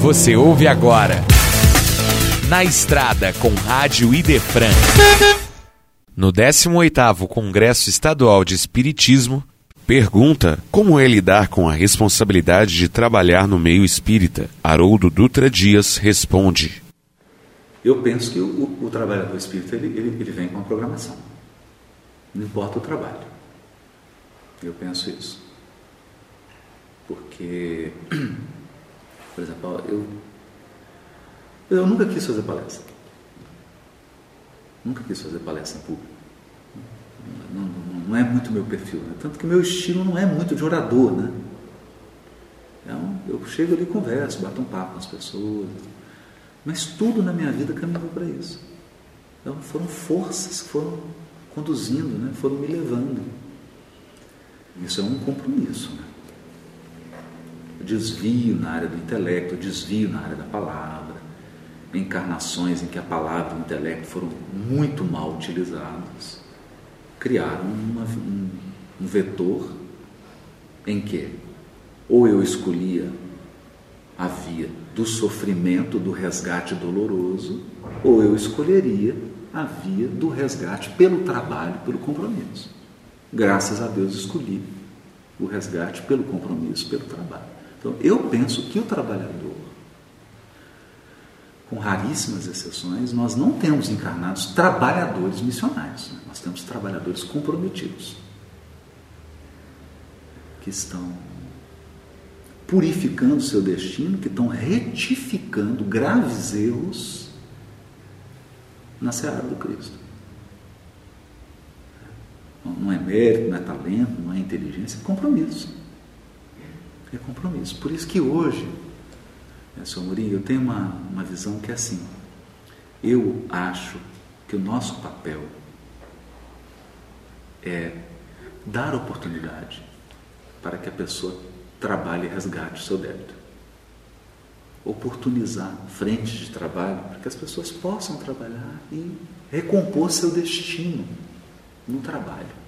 Você ouve agora. Na Estrada com Rádio Idefran. No 18º Congresso Estadual de Espiritismo, pergunta como é lidar com a responsabilidade de trabalhar no meio espírita. Haroldo Dutra Dias responde. Eu penso que o, o, trabalhador espírita ele, ele, ele vem com uma programação. Não importa o trabalho. Eu penso isso. Porque, por exemplo, eu, eu nunca quis fazer palestra. Nunca quis fazer palestra em público. Não, não, não é muito meu perfil. Né? Tanto que meu estilo não é muito de orador. Né? Então, eu chego ali converso, bato um papo com as pessoas. Mas tudo na minha vida caminhou para isso. Então foram forças que foram conduzindo, né? foram me levando. Isso é um compromisso. Né? Desvio na área do intelecto, desvio na área da palavra, encarnações em que a palavra e o intelecto foram muito mal utilizados, criaram uma, um, um vetor em que ou eu escolhia a via do sofrimento, do resgate doloroso, ou eu escolheria a via do resgate pelo trabalho, pelo compromisso. Graças a Deus escolhi o resgate pelo compromisso, pelo trabalho. Então, eu penso que o trabalhador, com raríssimas exceções, nós não temos encarnados trabalhadores missionários, né? nós temos trabalhadores comprometidos, que estão purificando seu destino, que estão retificando graves erros na seara do Cristo. Não é mérito, não é talento, não é inteligência, é compromisso. É compromisso. Por isso que hoje, né, Mourinho, eu tenho uma, uma visão que é assim. Eu acho que o nosso papel é dar oportunidade para que a pessoa trabalhe e resgate o seu débito. Oportunizar frentes de trabalho para que as pessoas possam trabalhar e recompor seu destino no trabalho.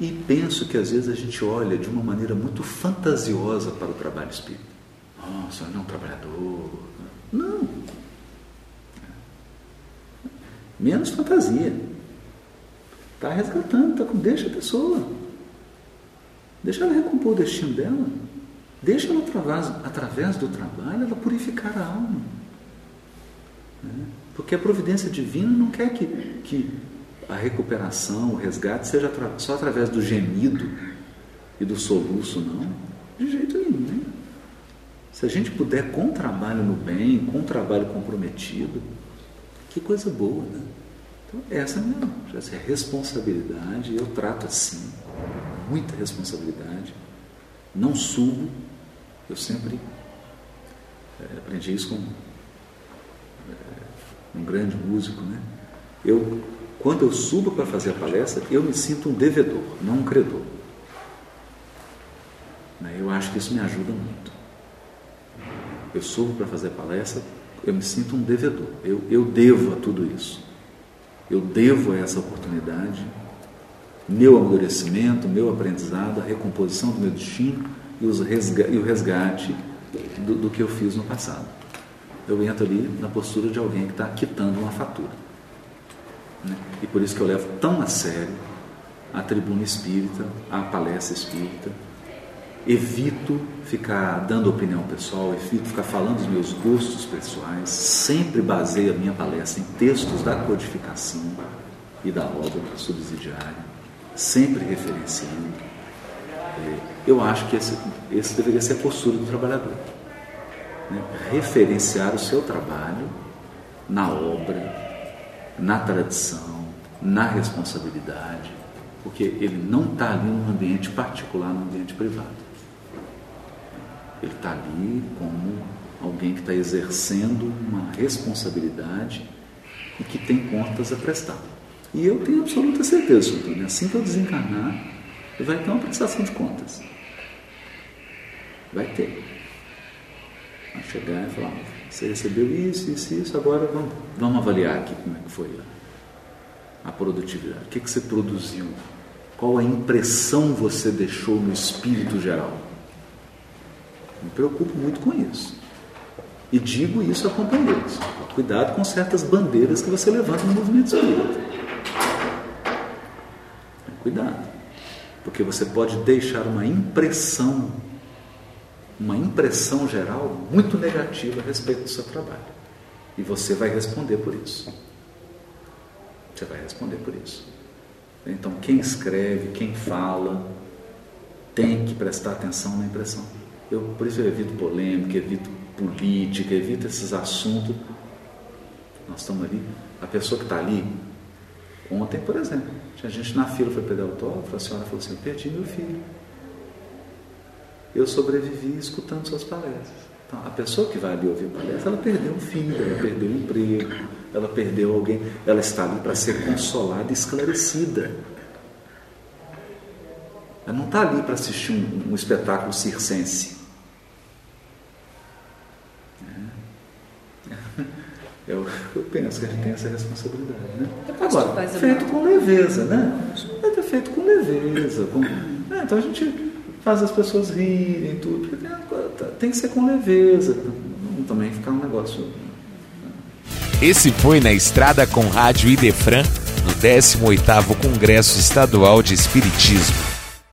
E penso que às vezes a gente olha de uma maneira muito fantasiosa para o trabalho espírita. Nossa, é um trabalhador. Não. Menos fantasia. Está resgatando, tá com... deixa a pessoa. Deixa ela recompor o destino dela. Deixa ela, através, através do trabalho, ela purificar a alma. Né? Porque a providência divina não quer que, que a recuperação, o resgate seja só através do gemido e do soluço, não. De jeito nenhum. Né? Se a gente puder com trabalho no bem, com trabalho comprometido, que coisa boa, né? Então, essa é a minha essa é responsabilidade, eu trato assim muita responsabilidade, não subo, eu sempre é, aprendi isso com é, um grande músico, né? Eu, quando eu subo para fazer a palestra, eu me sinto um devedor, não um credor. Né? Eu acho que isso me ajuda muito. Eu subo para fazer a palestra, eu me sinto um devedor. Eu, eu devo a tudo isso. Eu devo a essa oportunidade meu amadurecimento, meu aprendizado, a recomposição do meu destino e, resga e o resgate do, do, que eu fiz no passado. Eu entro ali na postura de alguém que está quitando uma fatura. Né? E por isso que eu levo tão a sério a tribuna espírita, a palestra espírita. Evito ficar dando opinião pessoal, evito ficar falando dos meus gostos pessoais. Sempre baseio a minha palestra em textos da codificação e da obra subsidiária sempre referenciando. É, eu acho que esse, esse deveria ser a postura do trabalhador. Né? Referenciar o seu trabalho na obra, na tradição, na responsabilidade, porque ele não está ali num ambiente particular, num ambiente privado. Ele está ali como alguém que está exercendo uma responsabilidade e que tem contas a prestar. E eu tenho absoluta certeza, Antônio, assim que eu desencarnar, vai ter uma prestação de contas. Vai ter. Vai chegar e falar, você recebeu isso, isso, isso, agora vamos, vamos avaliar aqui como é que foi a, a produtividade. O que, que você produziu? Qual a impressão você deixou no espírito geral? Me preocupo muito com isso. E digo isso a companheiros. Cuidado com certas bandeiras que você levanta no movimento espírita. Cuidado. Porque você pode deixar uma impressão, uma impressão geral muito negativa a respeito do seu trabalho. E você vai responder por isso. Você vai responder por isso. Então, quem escreve, quem fala, tem que prestar atenção na impressão. Eu, por isso eu evito polêmica, evito política, evito esses assuntos. Nós estamos ali, a pessoa que está ali, ontem, por exemplo, tinha gente na fila, foi pedir autógrafo, a senhora falou assim, eu perdi meu filho. Eu sobrevivi escutando suas palestras. Então, a pessoa que vai ali ouvir palestra, ela perdeu um filho, ela perdeu um emprego, ela perdeu alguém, ela está ali para ser consolada e esclarecida. Ela não está ali para assistir um, um, espetáculo circense. É. Eu, eu, penso que a gente tem essa responsabilidade. Né? Agora, feito com leveza, né? É feito com leveza. Com, né? Então a gente faz as pessoas rirem, tudo. Porque tem que ser com leveza. Não também ficar um negócio. Né? Esse foi na estrada com Rádio Idefran, no 18º Congresso Estadual de Espiritismo.